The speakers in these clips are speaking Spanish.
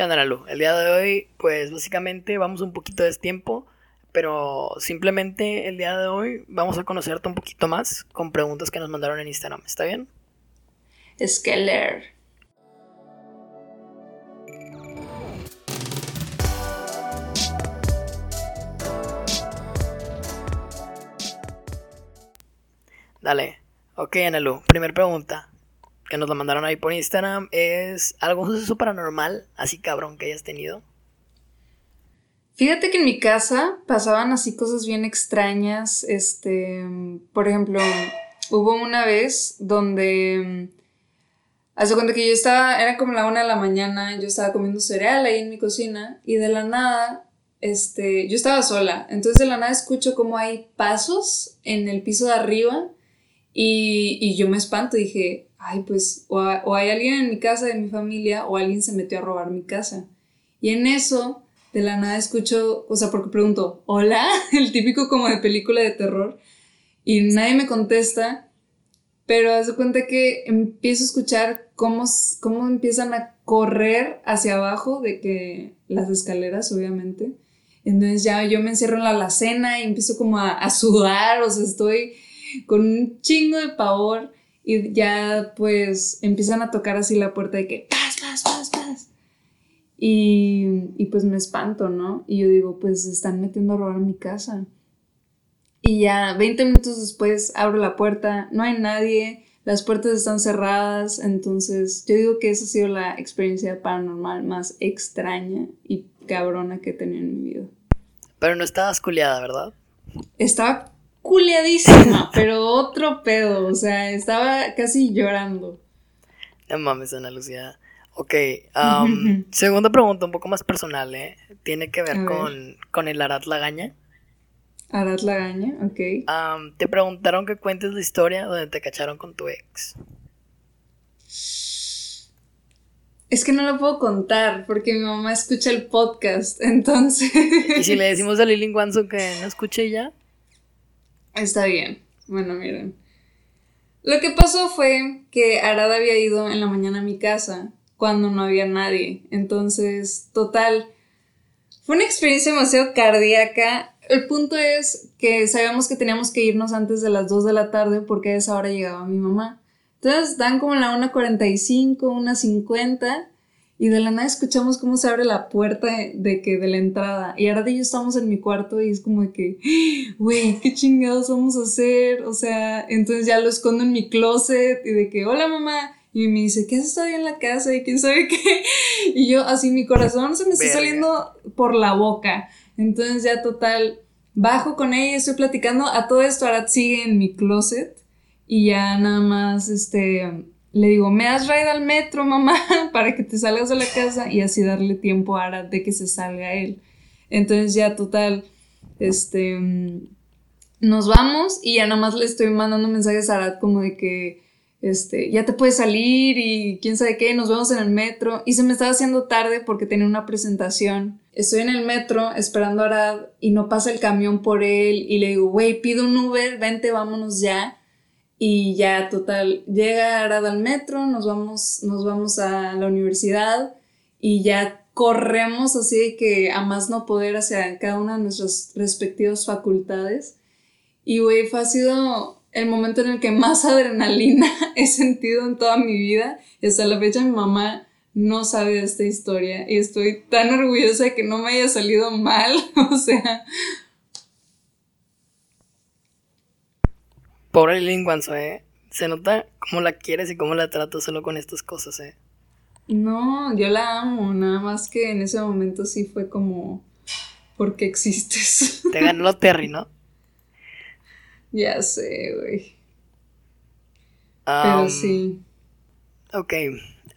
¿Qué onda? El día de hoy, pues básicamente vamos un poquito de tiempo, pero simplemente el día de hoy vamos a conocerte un poquito más con preguntas que nos mandaron en Instagram. ¿Está bien? Skeller. Dale. Ok, Analu. Primer pregunta que nos la mandaron ahí por Instagram es algún suceso paranormal así cabrón que hayas tenido. Fíjate que en mi casa pasaban así cosas bien extrañas. Este, por ejemplo, hubo una vez donde hace cuenta que yo estaba, era como la una de la mañana, yo estaba comiendo cereal ahí en mi cocina y de la nada, este, yo estaba sola, entonces de la nada escucho como hay pasos en el piso de arriba y, y yo me espanto, dije, ay, pues, o, hay alguien en mi casa de mi familia o alguien se metió a robar mi casa. Y en eso, de la nada escucho, o sea, porque pregunto, hola, el típico como de película de terror, y nadie me contesta, pero hace cuenta que empiezo a escuchar cómo, cómo empiezan a correr hacia abajo de que las escaleras, obviamente. Entonces ya yo me encierro en la alacena y empiezo como a, a sudar, o sea, estoy con un chingo de pavor y ya pues empiezan a tocar así la puerta de que paz, paz, paz, paz. Y, y pues me espanto, ¿no? Y yo digo, pues se están metiendo a robar mi casa. Y ya 20 minutos después abro la puerta, no hay nadie, las puertas están cerradas, entonces yo digo que esa ha sido la experiencia paranormal más extraña y cabrona que he tenido en mi vida. Pero no estabas culiada, ¿verdad? Estaba culiadísima, pero otro pedo, o sea, estaba casi llorando. No mames, Ana Lucía. Ok, segunda pregunta, un poco más personal, ¿eh? Tiene que ver con, con, el Arad Lagaña. Arad Lagaña, ok. te preguntaron que cuentes la historia donde te cacharon con tu ex. Es que no lo puedo contar porque mi mamá escucha el podcast, entonces. ¿Y si le decimos a Lili Wanzo que no escuche ya? Está bien. Bueno, miren. Lo que pasó fue que Arada había ido en la mañana a mi casa cuando no había nadie. Entonces, total, fue una experiencia demasiado cardíaca. El punto es que sabíamos que teníamos que irnos antes de las 2 de la tarde porque a esa hora llegaba mi mamá. Entonces, dan como la 1.45, 1.50 y de la nada escuchamos cómo se abre la puerta de, que de la entrada. Y ahora de yo estamos en mi cuarto y es como de que, güey, ¿qué chingados vamos a hacer? O sea, entonces ya lo escondo en mi closet y de que, hola mamá. Y me dice, ¿qué haces todavía en la casa? Y quién sabe qué. Y yo, así mi corazón se me está saliendo por la boca. Entonces ya total, bajo con ella, estoy platicando. A todo esto, Arad sigue en mi closet. Y ya nada más, este, le digo, me das raid al metro, mamá, para que te salgas de la casa y así darle tiempo a Arad de que se salga él. Entonces ya total, este, mm, nos vamos y ya nada más le estoy mandando mensajes a Arad como de que, este, ya te puedes salir y quién sabe qué, nos vemos en el metro. Y se me estaba haciendo tarde porque tenía una presentación. Estoy en el metro esperando a Arad y no pasa el camión por él y le digo, güey, pido un Uber, vente, vámonos ya. Y ya, total, llega Arad al metro, nos vamos, nos vamos a la universidad y ya corremos así que a más no poder hacia cada una de nuestras respectivas facultades. Y, güey, ha sido el momento en el que más adrenalina he sentido en toda mi vida. Y hasta la fecha mi mamá no sabe de esta historia y estoy tan orgullosa de que no me haya salido mal. o sea, Pobre Linguanzo, eh. Se nota cómo la quieres y cómo la tratas solo con estas cosas, eh. No, yo la amo, nada más que en ese momento sí fue como, ¿por qué existes? Te ganó Terry, ¿no? Ya sé, güey. Pero sí. Ok.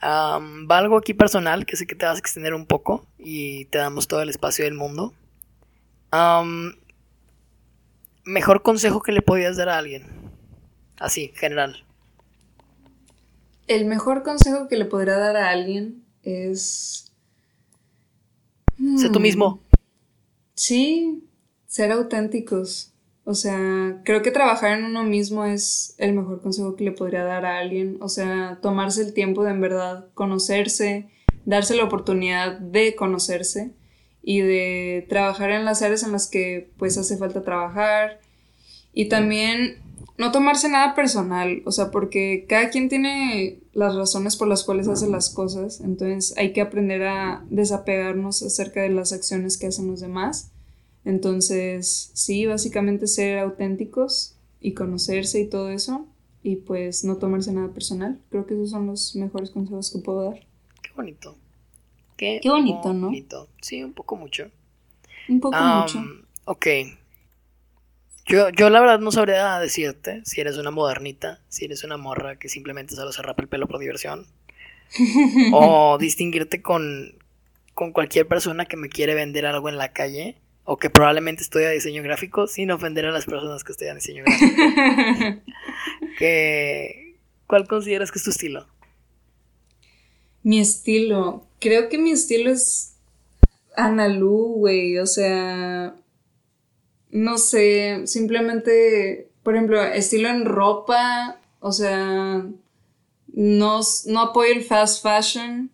va algo aquí personal que sé que te vas a extender un poco y te damos todo el espacio del mundo. mejor consejo que le podías dar a alguien. Así, general. El mejor consejo que le podría dar a alguien es... Sé tú mismo. Hmm, sí, ser auténticos. O sea, creo que trabajar en uno mismo es el mejor consejo que le podría dar a alguien. O sea, tomarse el tiempo de en verdad conocerse, darse la oportunidad de conocerse y de trabajar en las áreas en las que pues hace falta trabajar y también no tomarse nada personal, o sea, porque cada quien tiene las razones por las cuales hace las cosas, entonces hay que aprender a desapegarnos acerca de las acciones que hacen los demás. Entonces, sí, básicamente ser auténticos y conocerse y todo eso, y pues no tomarse nada personal. Creo que esos son los mejores consejos que puedo dar. Qué bonito. Qué, bonito, ¿no? Sí, un poco mucho. Un poco mucho. Ok, yo, yo la verdad no sabría decirte si eres una modernita, si eres una morra que simplemente solo se rapa el pelo por diversión. o distinguirte con, con cualquier persona que me quiere vender algo en la calle. O que probablemente estudia diseño gráfico sin ofender a las personas que estudian diseño gráfico. que, ¿Cuál consideras que es tu estilo? Mi estilo. Creo que mi estilo es Analu, güey. O sea, no sé, simplemente, por ejemplo, estilo en ropa, o sea, no, no apoyo el fast fashion,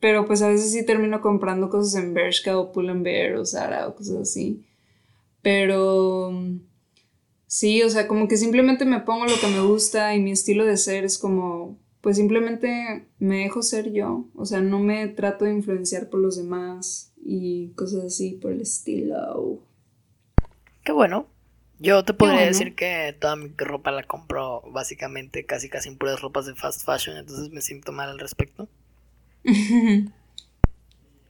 pero pues a veces sí termino comprando cosas en Bershka o Pull&Bear o Zara o cosas así. Pero sí, o sea, como que simplemente me pongo lo que me gusta y mi estilo de ser es como, pues simplemente me dejo ser yo, o sea, no me trato de influenciar por los demás y cosas así por el estilo. Qué bueno. Yo te podría decir que toda mi ropa la compro básicamente casi casi en puras ropas de fast fashion, entonces me siento mal al respecto.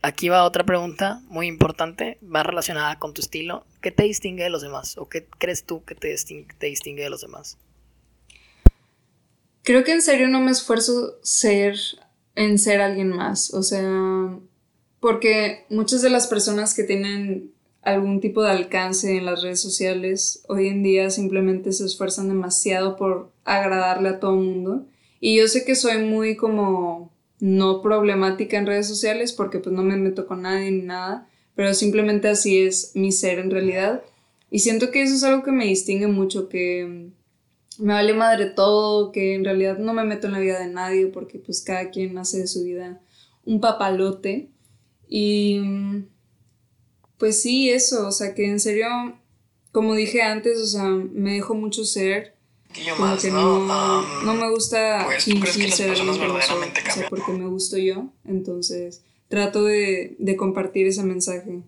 Aquí va otra pregunta muy importante, va relacionada con tu estilo. ¿Qué te distingue de los demás? ¿O qué crees tú que te distingue, te distingue de los demás? Creo que en serio no me esfuerzo ser en ser alguien más. O sea, porque muchas de las personas que tienen algún tipo de alcance en las redes sociales, hoy en día simplemente se esfuerzan demasiado por agradarle a todo el mundo. Y yo sé que soy muy como no problemática en redes sociales porque pues no me meto con nadie ni nada, pero simplemente así es mi ser en realidad. Y siento que eso es algo que me distingue mucho, que me vale madre todo, que en realidad no me meto en la vida de nadie porque pues cada quien hace de su vida un papalote. Y pues sí, eso, o sea, que en serio, como dije antes, o sea, me dejo mucho ser. Como que no, no, me gusta pues, fingir ser alguien que no soy, o sea, porque me gusto yo, entonces trato de, de compartir ese mensaje.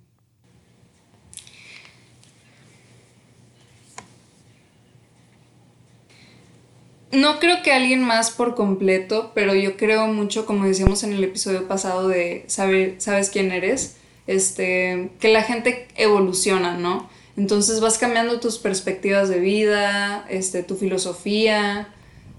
No creo que alguien más por completo, pero yo creo mucho, como decíamos en el episodio pasado, de saber, sabes quién eres este, que la gente evoluciona, ¿no? Entonces vas cambiando tus perspectivas de vida, este, tu filosofía,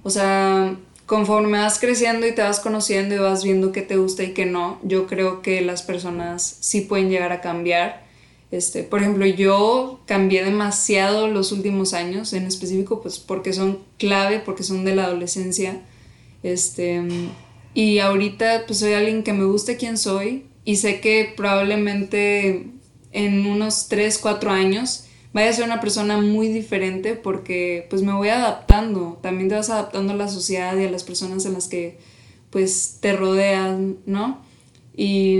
o sea, conforme vas creciendo y te vas conociendo y vas viendo qué te gusta y qué no, yo creo que las personas sí pueden llegar a cambiar. Este, por ejemplo, yo cambié demasiado los últimos años, en específico, pues porque son clave, porque son de la adolescencia. Este, y ahorita, pues soy alguien que me gusta quién soy, y sé que probablemente en unos 3, 4 años vaya a ser una persona muy diferente porque pues me voy adaptando, también te vas adaptando a la sociedad y a las personas en las que pues te rodean, ¿no? Y,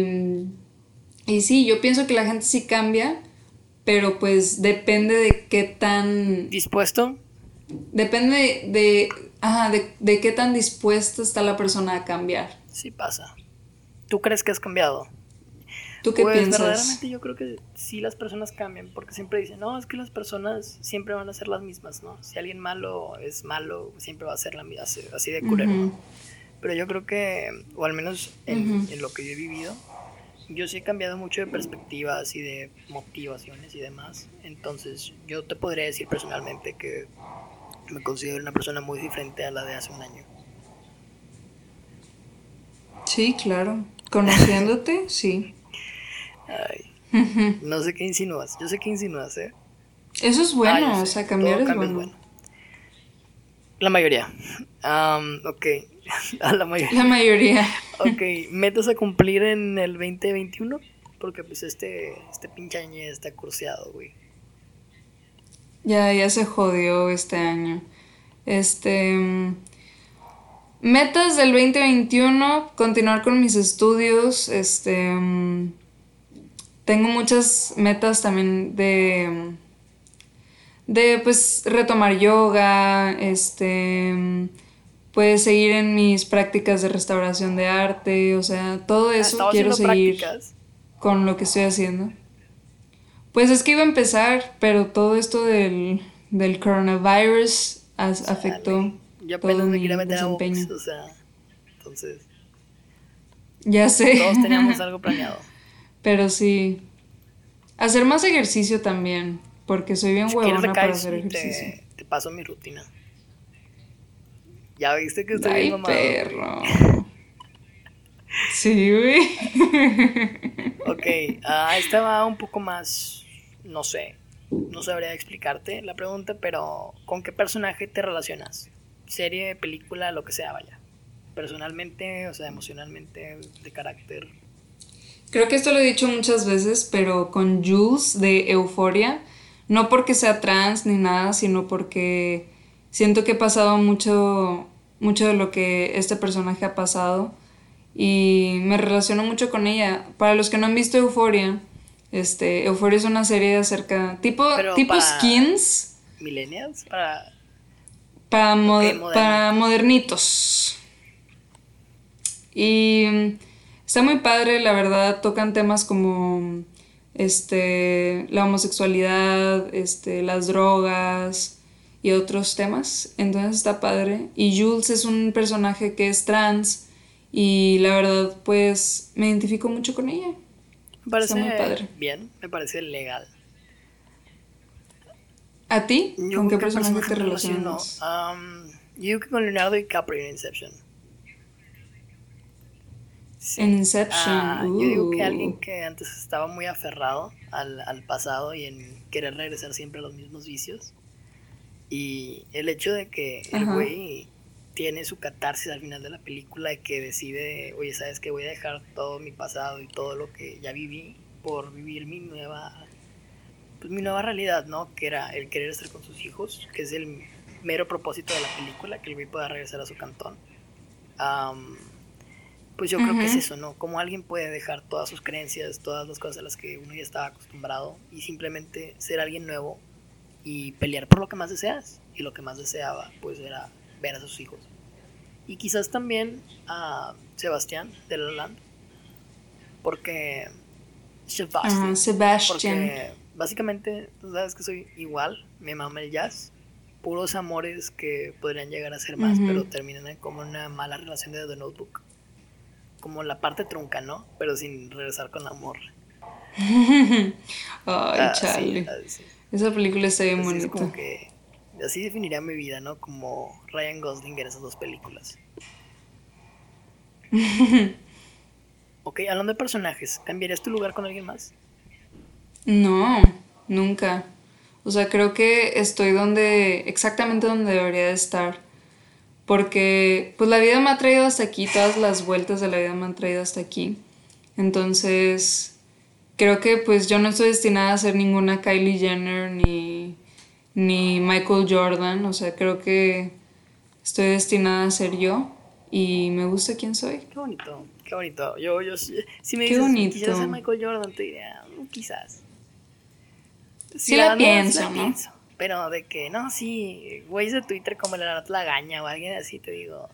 y sí, yo pienso que la gente sí cambia, pero pues depende de qué tan... ¿Dispuesto? Depende de, ajá, de, de qué tan dispuesta está la persona a cambiar. Sí pasa. ¿Tú crees que has cambiado? ¿Tú qué pues, piensas? verdaderamente yo creo que sí las personas cambian, porque siempre dicen, no, es que las personas siempre van a ser las mismas, ¿no? Si alguien malo es malo, siempre va a ser la misma, así de culero. Pero yo creo que, o al menos en, en, lo que yo he vivido, yo sí he cambiado mucho de perspectivas y de motivaciones y demás. Entonces, yo te podría decir personalmente que me considero una persona muy diferente a la de hace un año. Sí, claro. Conociéndote, sí. Ay. No sé qué insinúas. Yo sé qué insinúas, ¿eh? Eso es bueno, o sea, cambiar es bueno. La mayoría. ok. A la mayoría. La mayoría. ok. ¿Metas a cumplir en el 2021? Porque pues este, este pinche año está curseado, güey. Ya, ya se jodió este año. Este. Metas del 2021, continuar con mis estudios, este... mm, tengo muchas metas también de... De pues retomar yoga, este... mm, Pues seguir en mis prácticas de restauración de arte, o sea, todo Ah, eso estaba quiero seguir prácticas. con lo que estoy haciendo. Pues es que iba a empezar, pero todo esto del, del coronavirus as- afectó Yo apenas me quería meter a box, desempeño. o sea, entonces Ya sé. todos teníamos algo planeado. Pero sí. Hacer más ejercicio también. Porque soy bien Si huevona para hacer ejercicio. te, te paso mi rutina. Ya viste que estoy Ay, bien mamado. perro. Sí, güey. Ok, ah, esta va un poco más, no sé, no sabría explicarte la pregunta, pero ¿con qué personaje te relacionas? Serie, película, lo que sea, vaya. Personalmente, o sea, emocionalmente, de carácter. Creo que esto lo he dicho muchas veces, pero con Jules de Euforia, no porque sea trans ni nada, sino porque siento que he pasado mucho, mucho de lo que este personaje ha pasado y me relaciono mucho con ella. Para los que no han visto Euforia, este, Euforia es una serie acerca, tipo, Pero tipo skins Millennials, para... para, para modernitos. Y mm, está muy padre, la verdad, tocan temas como este la homosexualidad, este las drogas y otros temas. Entonces está padre. Y Jules es un personaje que es trans y la verdad pues me identifico mucho con ella. Me parece muy padre. bien, me parece legal. ¿A ti? Yo ¿Con qué ¿con personaje te relacionas? Am, yo creo que con Leonardo DiCaprio en Inception. Sí. En Inception. Ah, yo digo que uh. alguien que antes estaba muy aferrado al, al pasado y en querer regresar siempre a los mismos vicios. Y el hecho de que el güey tiene su catarsis al final de la película de que decide, oye, ¿sabes que Voy a dejar todo mi pasado y todo lo que ya viví por vivir mi nueva, pues mi nueva realidad, ¿no? Que era el querer estar con sus hijos, que es el mero propósito de la película, que el güey pueda regresar a su cantón. Am, pues yo creo que es eso, ¿no? Como alguien puede dejar todas sus creencias, todas las cosas a las que uno ya estaba acostumbrado y simplemente ser alguien nuevo y pelear por lo que más deseas. Y lo que más deseaba, pues era ver a sus hijos. Y quizás también a Sebastián de La La Land. Porque. Sebastián. Ah, Sebastian. Porque básicamente, tú sabes que soy igual, me mama el jazz. Puros amores que podrían llegar a ser más, pero terminan como una mala relación de The Notebook. Como la parte trunca, ¿no? Pero sin regresar con amor. Ay, Ah, sí, chale. ah, sí. Esa película está bien Así es bonita. como que así definiría mi vida, ¿no? Como Ryan Gosling en esas dos películas. ok, hablando de personajes, ¿cambiarías tu lugar con alguien más? No, nunca. O sea, creo que estoy donde, exactamente donde debería de estar. Porque, pues la vida me ha traído hasta aquí, todas las vueltas de la vida me han traído hasta aquí. Entonces, creo que pues yo no estoy destinada a ser ninguna Kylie Jenner ni, ni Michael Jordan. O sea, creo que estoy destinada a ser yo y me gusta quién soy. Qué bonito, qué bonito. Yo, yo, si me Qué dices, bonito. quisiera ser Michael Jordan, te diría, "Mm, quizás. Sí la pienso, la ¿no? pienso. Pero de que, no, sí, güeyes de Twitter como la Lagaña o alguien así, te digo,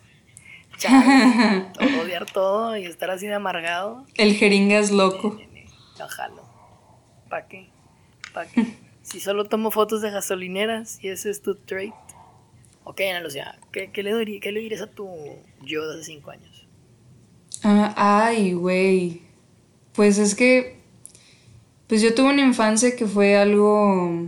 chale, odiar todo y estar así de amargado. El jeringa es loco. ¿Para qué? ¿Para qué? si solo tomo fotos de gasolineras y ese es tu trait. Ok, Ana Lucía, ¿qué, qué le, dirí- qué le dirías a tu yo de hace cinco años? Ah, ay, güey. Pues es que, pues yo tuve una infancia que fue algo,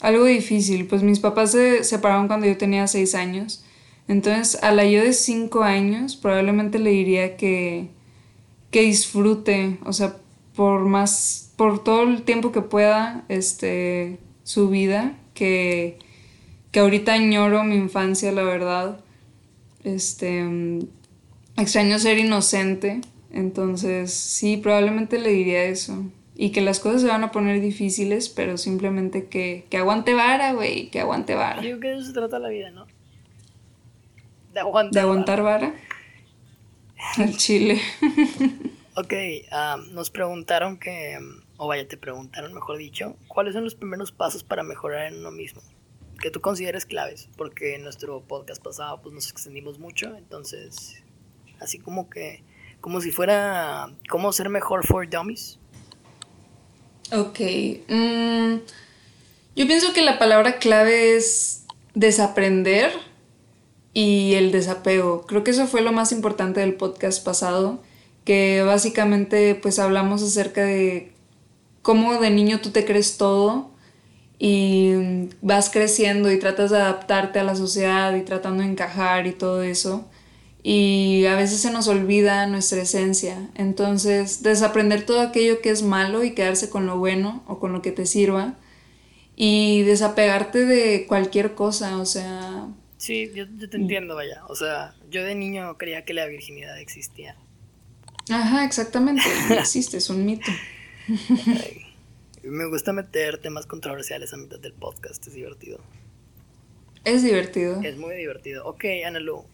algo difícil. Pues mis papás se separaron cuando yo tenía seis años. Entonces, a la yo de cinco años, probablemente le diría que, que disfrute, o sea, por más, por todo el tiempo que pueda, este, su vida, que, que ahorita añoro mi infancia, la verdad. Este, extraño ser inocente, entonces sí, probablemente le diría eso. Y que las cosas se van a poner difíciles, pero simplemente que, que aguante vara, güey, que aguante vara. Yo creo que eso se trata la vida, ¿no? De aguantar, de aguantar vara. El chile. ok, ah, nos preguntaron que, o vaya, te preguntaron, mejor dicho, ¿cuáles son los primeros pasos para mejorar en uno mismo? Que tú consideres claves, porque en nuestro podcast pasado pues nos extendimos mucho, entonces, así como que, como si fuera, ¿cómo ser mejor for dummies? Ok, mm, yo pienso que la palabra clave es desaprender y el desapego. Creo que eso fue lo más importante del podcast pasado, que básicamente pues hablamos acerca de cómo de niño tú te crees todo y vas creciendo y tratas de adaptarte a la sociedad y tratando de encajar y todo eso. Y a veces se nos olvida nuestra esencia. Entonces, desaprender todo aquello que es malo y quedarse con lo bueno o con lo que te sirva. Y desapegarte de cualquier cosa, o sea, Sí, yo, te entiendo, vaya. O sea, yo de niño creía que la virginidad existía. Ajá, exactamente. No existe, es un mito. me gusta meter temas controversiales a mitad del podcast, es divertido. Es divertido. Es muy divertido. Ok, Analu,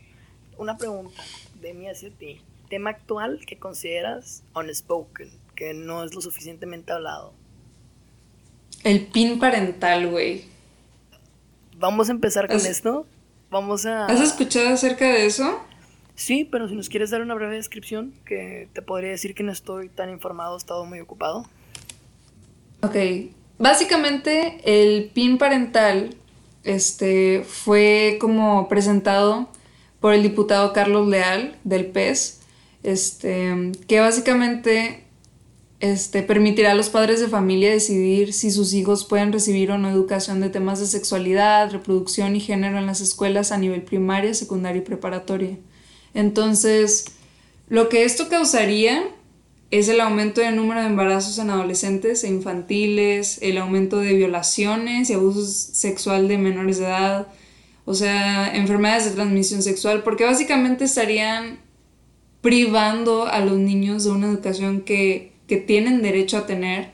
una pregunta de mí hacia ti. Tema actual que consideras unspoken, que no es lo suficientemente hablado. El pin parental, güey. Vamos a empezar con esto. Vamos a... ¿Has escuchado acerca de eso? Sí, pero si nos quieres dar una breve descripción, que te podría decir que no estoy tan informado, he estado muy ocupado. Ok, básicamente el PIN parental este, fue como presentado por el diputado Carlos Leal del PES, este, que básicamente este, permitirá a los padres de familia decidir si sus hijos pueden recibir o no educación de temas de sexualidad, reproducción y género en las escuelas a nivel primaria, secundaria y preparatoria. Entonces, lo que esto causaría es el aumento del número de embarazos en adolescentes e infantiles, el aumento de violaciones y abusos sexual de menores de edad, o sea, enfermedades de transmisión sexual, porque básicamente estarían privando a los niños de una educación que que tienen derecho a tener.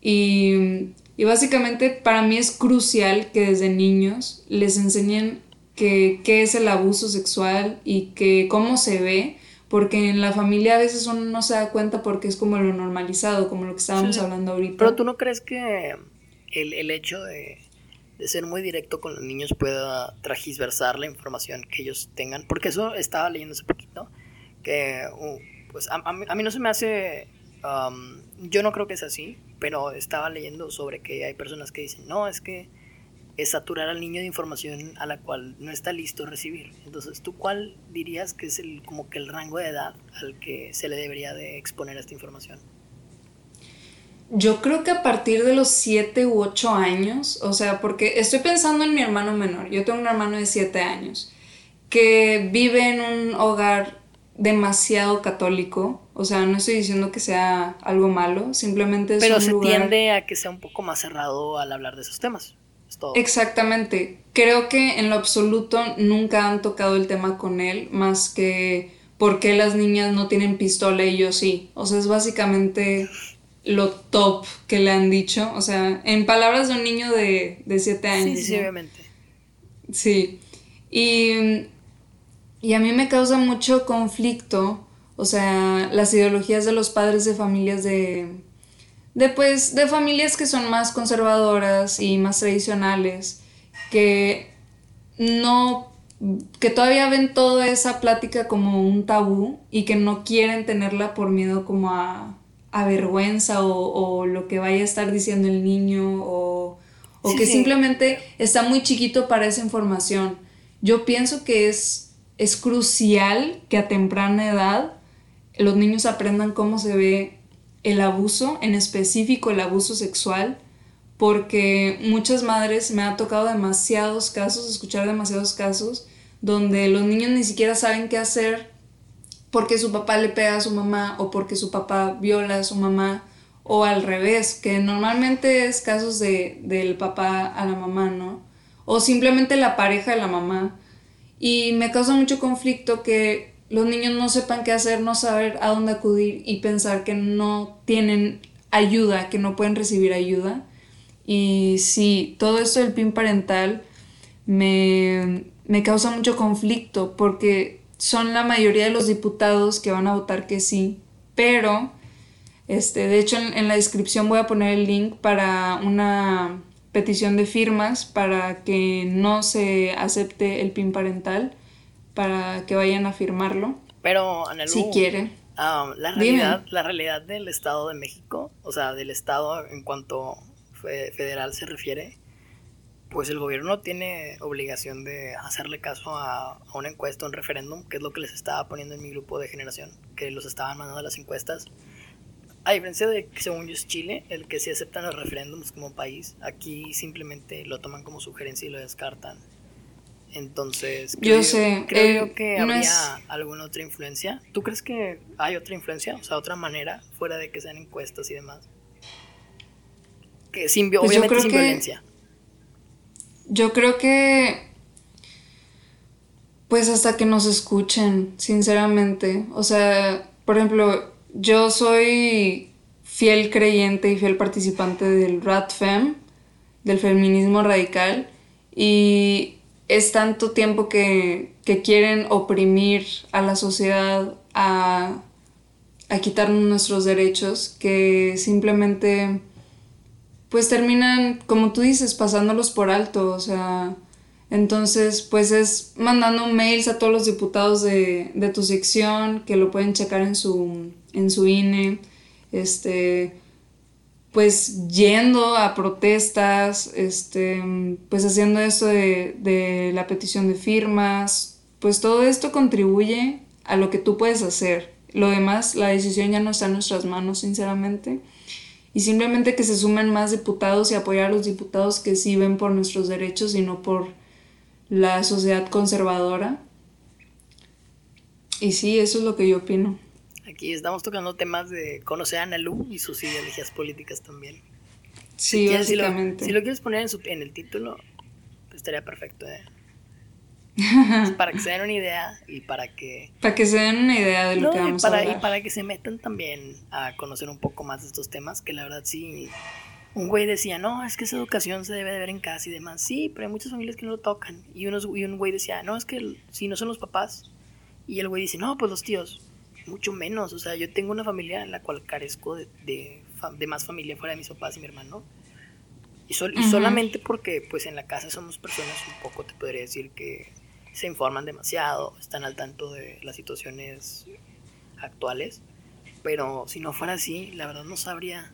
Y, básicamente para mí es crucial que desde niños les enseñen qué es el abuso sexual y que cómo se ve, porque en la familia a veces uno no se da cuenta porque es como lo normalizado, como lo que estábamos hablando ahorita. Pero tú no crees que el, hecho de, ser muy directo con los niños pueda tragisversar la información que ellos tengan, porque eso estaba leyendo hace poquito, que uh, pues a, mí, no se me hace yo no creo que es así, pero estaba leyendo sobre que hay personas que dicen, no, es que es saturar al niño de información a la cual no está listo a recibir. Entonces, ¿tú cuál dirías que es el, como que el rango de edad al que se le debería de exponer esta información? Yo creo que a partir de los 7 u 8 años, o sea, porque estoy pensando en mi hermano menor, yo tengo un hermano de 7 años, que vive en un hogar demasiado católico, o sea, no estoy diciendo que sea algo malo, simplemente es Pero se tiende a que sea un poco más cerrado al hablar de esos temas. Exactamente. Creo que en lo absoluto nunca han tocado el tema con él, más que por qué las niñas no tienen pistola y yo sí. O sea, es básicamente lo top que le han dicho. O sea, en palabras de un niño de, de siete años. Sí, sí, obviamente. Sí. Y, y a mí me causa mucho conflicto o sea, las ideologías de los padres de familias de, de, pues, de familias que son más conservadoras y más tradicionales, que no, que todavía ven toda esa plática como un tabú y que no quieren tenerla por miedo como a, a vergüenza o, lo que vaya a estar diciendo el niño o, o que simplemente está muy chiquito para esa información. Yo pienso que es, es crucial que a temprana edad los niños aprendan cómo se ve el abuso, en específico el abuso sexual, porque muchas madres me ha tocado demasiados casos, escuchar demasiados casos, donde los niños ni siquiera saben qué hacer porque su papá le pega a su mamá o porque su papá viola a su mamá o al revés, que normalmente es casos de, del papá a la mamá, ¿no? O simplemente la pareja de la mamá. Y me causa mucho conflicto que los niños no sepan qué hacer, no saber a dónde acudir y pensar que no tienen ayuda, que no pueden recibir ayuda. Y sí, todo esto del PIN parental me, me causa mucho conflicto porque son la mayoría de los diputados que van a votar que sí, pero, este, de hecho en, la descripción voy a poner el link para una petición de firmas para que no se acepte el PIN parental, para que vayan a firmarlo. Pero, si quieren. Ah, la, realidad, la realidad del Estado de México, o sea, del Estado en cuanto federal se refiere, pues el gobierno tiene obligación de hacerle caso a, una encuesta, un referéndum, que es lo que les estaba poniendo en mi grupo de generación, que los estaban mandando las encuestas. A diferencia de que según yo es Chile, el que sí aceptan los referéndums como país, aquí simplemente lo toman como sugerencia y lo descartan. Entonces, creo yo sé, creo eh, que habría alguna otra influencia. ¿Tú crees que hay otra influencia? O sea, otra manera, fuera de que sean encuestas y demás. Que sin, pues obviamente sin violencia. Yo creo que. Pues hasta que nos escuchen, sinceramente. O sea, por ejemplo, yo soy fiel creyente y fiel participante del RADFEM, del feminismo radical, y es tanto tiempo que, que quieren oprimir a la sociedad, a, a quitarnos nuestros derechos, que simplemente pues terminan, como tú dices, pasándolos por alto, o sea, entonces pues es mandando mails a todos los diputados de, de tu sección que lo pueden checar en su, en su INE, este, pues yendo a protestas, este, pues haciendo esto de, de la petición de firmas, pues todo esto contribuye a lo que tú puedes hacer. Lo demás, la decisión ya no está en nuestras manos, sinceramente y simplemente que se sumen más diputados y apoyar a los diputados que sí ven por nuestros derechos y no por la sociedad conservadora. Y sí, eso es lo que yo opino. Aquí estamos tocando temas de conocer a Ana Lu y sus ideologías políticas también. Sí, básicamente. Si lo, quieres poner en, su, en el título, pues estaría perfecto. ¿eh? para que se den una idea y para que... Para que se den una idea de lo que vamos para, a hablar. Y para que se metan también a conocer un poco más de estos temas, que la verdad sí... Un güey decía, no, es que esa educación se debe de ver en casa y demás. Sí, pero hay muchas familias que no lo tocan. Y, unos, y un güey decía, no, es que si no son los papás. Y el güey dice, no, pues los tíos. Mucho menos. O sea, yo tengo una familia en la cual carezco de, de, de más familia fuera de mis papás y mi hermano. Y, y solamente porque pues en la casa somos personas un poco, te podría decir que se informan demasiado, están al tanto de las situaciones actuales, pero si no fuera así, la verdad no sabría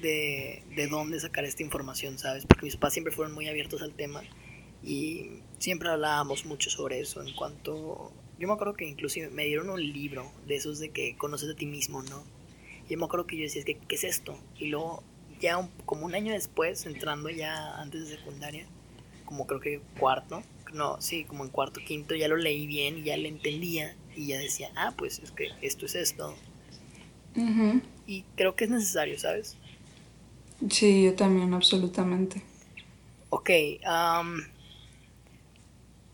de, de dónde sacar esta información, ¿sabes? Porque mis papás siempre fueron muy abiertos al tema y siempre hablábamos mucho sobre eso en cuanto... Yo me acuerdo que inclusive me dieron un libro de esos de que conoces a ti mismo, ¿no? Yo me acuerdo que yo decía, ¿qué, qué es esto? Y luego, ya como un año después, entrando ya antes de secundaria, como creo que cuarto, no, sí, como en cuarto, quinto, ya lo leí bien y ya lo entendía y ya decía, ah, pues es que esto es esto. Y creo que es necesario, ¿sabes? Sí, yo también, absolutamente. Ok,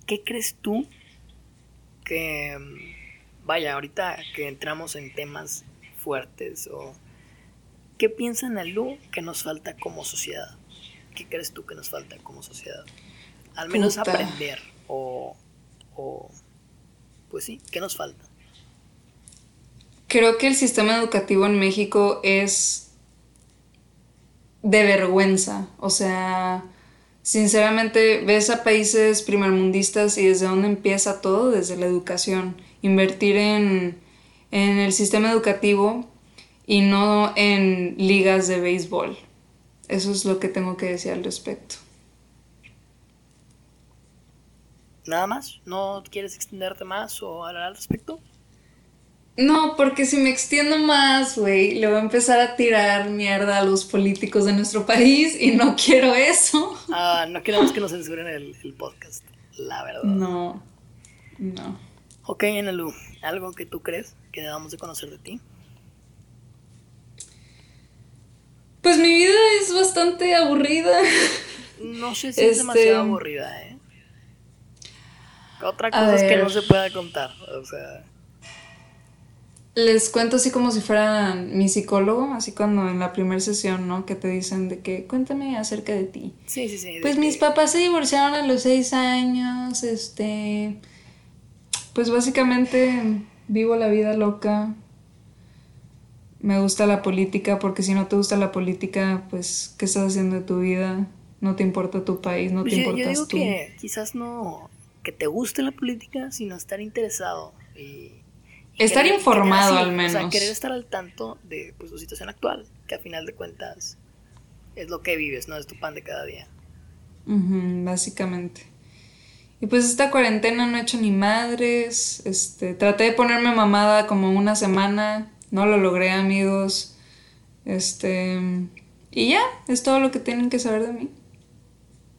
¿qué crees tú que, vaya, ahorita que entramos en temas fuertes o... ¿Qué piensa Nalu que nos falta como sociedad? ¿Qué crees tú que nos falta como sociedad? Al menos aprender o, o, pues sí, ¿qué nos falta? Creo que el sistema educativo en México es de vergüenza. O sea, sinceramente ves a países primermundistas y desde dónde empieza todo, desde la educación. Invertir en, en el sistema educativo y no en ligas de béisbol. Eso es lo que tengo que decir al respecto. ¿Nada más? ¿No quieres extenderte más o hablar al respecto? No, porque si me extiendo más, güey, le voy a empezar a tirar mierda a los políticos de nuestro país y no quiero eso. Ah, no queremos que nos censuren el, el podcast, la verdad. No, no. Ok, Enelu, ¿algo que tú crees que debamos de conocer de ti? Pues mi vida es bastante aburrida. No sé si es demasiado este, aburrida, ¿eh? Otra cosa es que no se pueda contar, o sea. les cuento así como si fueran mi psicólogo, así cuando en la primera sesión, ¿no? Que te dicen de que cuéntame acerca de ti. Sí, sí, sí. Pues mis papás se divorciaron a los seis años, este... Pues básicamente vivo la vida loca. Me gusta la política porque si no te gusta la política, pues ¿qué estás haciendo de tu vida? No te importa tu país, no te Pues yo, importas yo digo tú. que quizás no que te guste la política, sino estar interesado y, y Estar querer- informado, querer- al O sea, menos. querer estar al tanto de pues, tu situación actual, que a final de cuentas es lo que vives, no es tu pan de cada día. Básicamente. Y pues esta cuarentena no he hecho ni madres. Este, traté de ponerme mamada como una semana. No lo logré, amigos. Este. Y ya, es todo lo que tienen que saber de mí.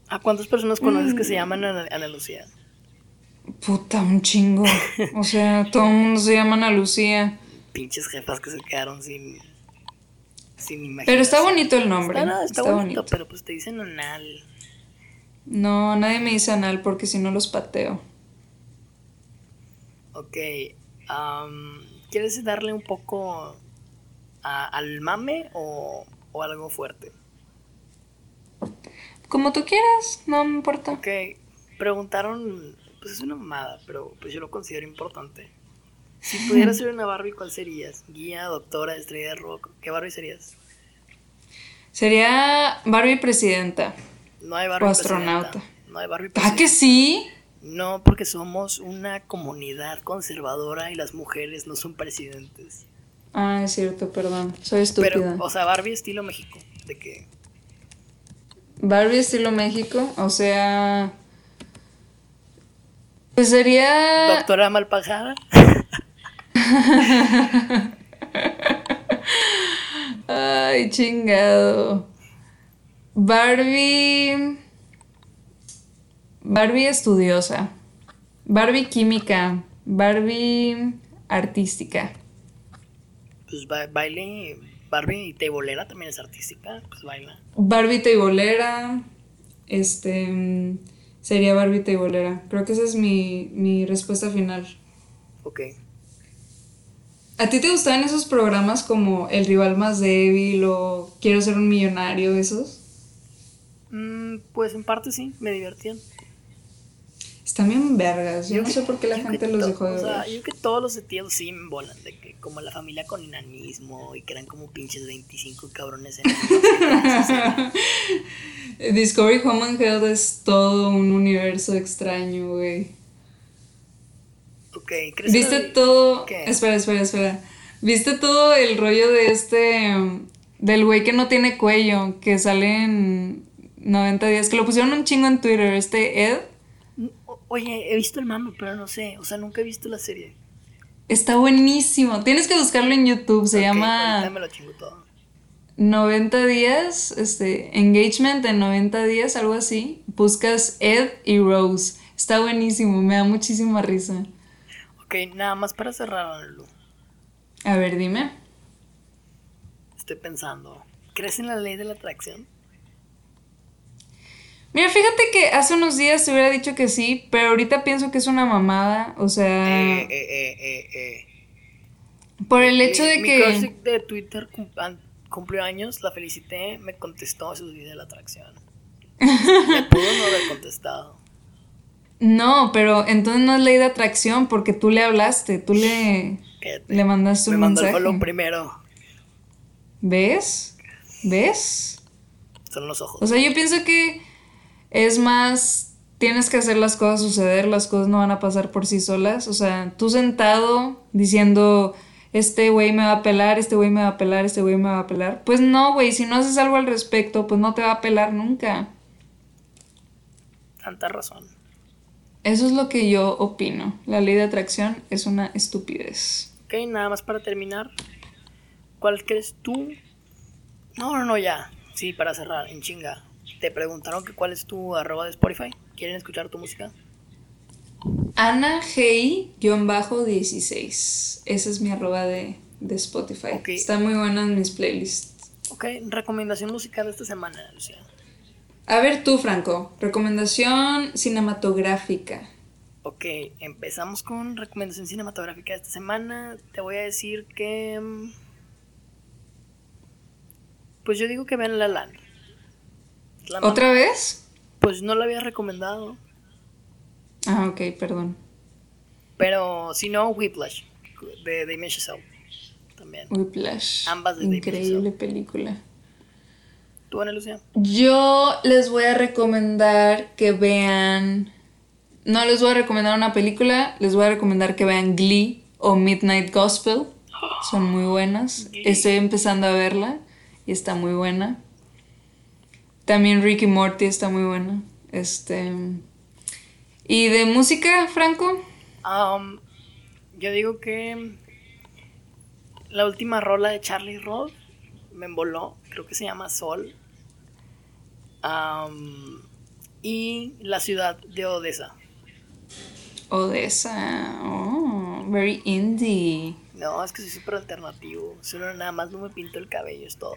¿A cuántas personas conoces Mm. que se llaman Ana, Ana Lucía? Puta, un chingo. O sea, todo el mundo se llama Ana Lucía. Pinches jefas que se quedaron sin sin imaginación. Pero está bonito el nombre. Está, no, está está bonito, bonito. pero pues te dicen anal. No, nadie me dice anal porque si no los pateo. Ok. am, ¿Quieres darle un poco a- al mame o, o algo fuerte? Como tú quieras, no me importa. Ok. Preguntaron, pues es una mamada, pero pues yo lo considero importante. Si pudieras ser una Barbie, ¿cuál serías? Guía, doctora, estrella de rock. ¿Qué Barbie serías? Sería Barbie presidenta. No hay Barbie O astronauta. presidenta. No hay Barbie ¿Ah, que presidenta. sí? No, porque somos una comunidad conservadora y las mujeres no son presidentes. Ah, es cierto, perdón. Soy estúpida. Pero, o sea, Barbie estilo México. De que Barbie estilo México, o sea. Pues sería. doctora Malpajada. Ay, chingado. Barbie. Barbie estudiosa. Barbie química. Barbie artística. Pues ba- baile, Barbie teibolera también es artística, pues baila. Barbie teibolera. Este. Sería Barbie teibolera. Creo que esa es mi, mi respuesta final. Ok. ¿A ti te gustaban esos programas como El rival más débil o Quiero ser un millonario, esos? Mm, pues en parte sí, me divertían. Están bien vergas. Yo no sé por qué la gente los dejó de O sea, ver. yo creo que todos los sentidos sí me volan, de que como la familia con enanismo y que eran como pinches 25 cabrones enanos. Discovery Home and Health es todo un universo extraño, güey. ok, ¿crees ¿Viste que- todo? ¿Qué? Espera, espera, espera. ¿Viste todo el rollo de este. del güey que no tiene cuello, que sale en 90 días, que lo pusieron un chingo en Twitter, este Ed? Oye, he visto el mame, pero no sé, o sea, nunca he visto la serie. Está buenísimo. Tienes que buscarlo en YouTube. Se llama. me lo chingo todo. 90 días, este, engagement en 90 días, algo así. Buscas Ed y Rose. Está buenísimo, me da muchísima risa. Ok, nada más para cerrar, Lu. A ver, dime. Estoy pensando, ¿crees en la ley de la atracción? Mira, fíjate que hace unos días te hubiera dicho que sí, pero ahorita pienso que es una mamada. O sea, Eh, eh, eh, eh, eh. por el hecho Mi- de mi que. crush de Twitter cumplió años, la felicité, me contestó su ley de la atracción. Me pudo no haber contestado. No, pero entonces no es ley de atracción porque tú le hablaste, tú le, le mandaste me un mandó el mensaje. follow primero. ¿Ves? ¿Ves? Son los ojos. O sea, yo pienso que es más, tienes que hacer las cosas suceder, las cosas no van a pasar por sí solas. O sea, tú sentado diciendo, este güey me va a pelar, este güey me va a pelar, este güey me va a pelar. Pues no, güey, si no haces algo al respecto, pues no te va a pelar nunca. Tanta razón. Eso es lo que yo opino. La ley de atracción es una estupidez. Ok, nada más para terminar. ¿Cuál crees tú? No, no, no, ya. Sí, para cerrar, en chinga. Te preguntaron que cuál es tu arroba de Spotify. ¿Quieren escuchar tu música? Ana G-16. Esa es mi arroba de, de Spotify. Ok. Está muy buena en mis playlists. Ok, recomendación musical de esta semana, Lucía. A ver tú, Franco, recomendación cinematográfica. Ok, empezamos con recomendación cinematográfica de esta semana. Te voy a decir que. mm, Pues yo digo que vean La Land. La ¿Otra vez? Pues no la había recomendado. Ah, ok, perdón. Pero si no, Whiplash. De Damien Chazelle. También. Whiplash. Ambas de Increíble película. ¿Tú, Ana Lucía? Yo les voy a recomendar que vean. No les voy a recomendar una película, les voy a recomendar que vean Glee o Midnight Gospel. Son muy buenas. Glee. Estoy empezando a verla y está muy buena. También Ricky Morty está muy buena. Este. ¿Y de música, Franco? Um, yo digo que la última rola de Charlie Roth me emboló, creo que se llama Sol. Um, y la ciudad de Odessa. Odessa. Oh, very indie. No, es que soy súper alternativo. Solo nada más no me pinto el cabello, es todo.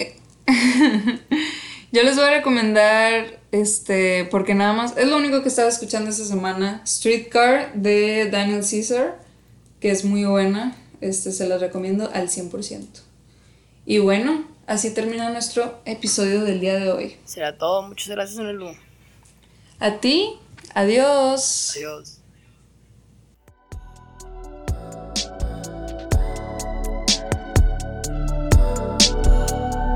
Yo les voy a recomendar, este, porque nada más, es lo único que estaba escuchando esta semana, Streetcar de Daniel Caesar, que es muy buena, este, se la recomiendo al 100%. Y bueno, así termina nuestro episodio del día de hoy. Será todo. Muchas gracias, Nelu. A ti, adiós. Adiós.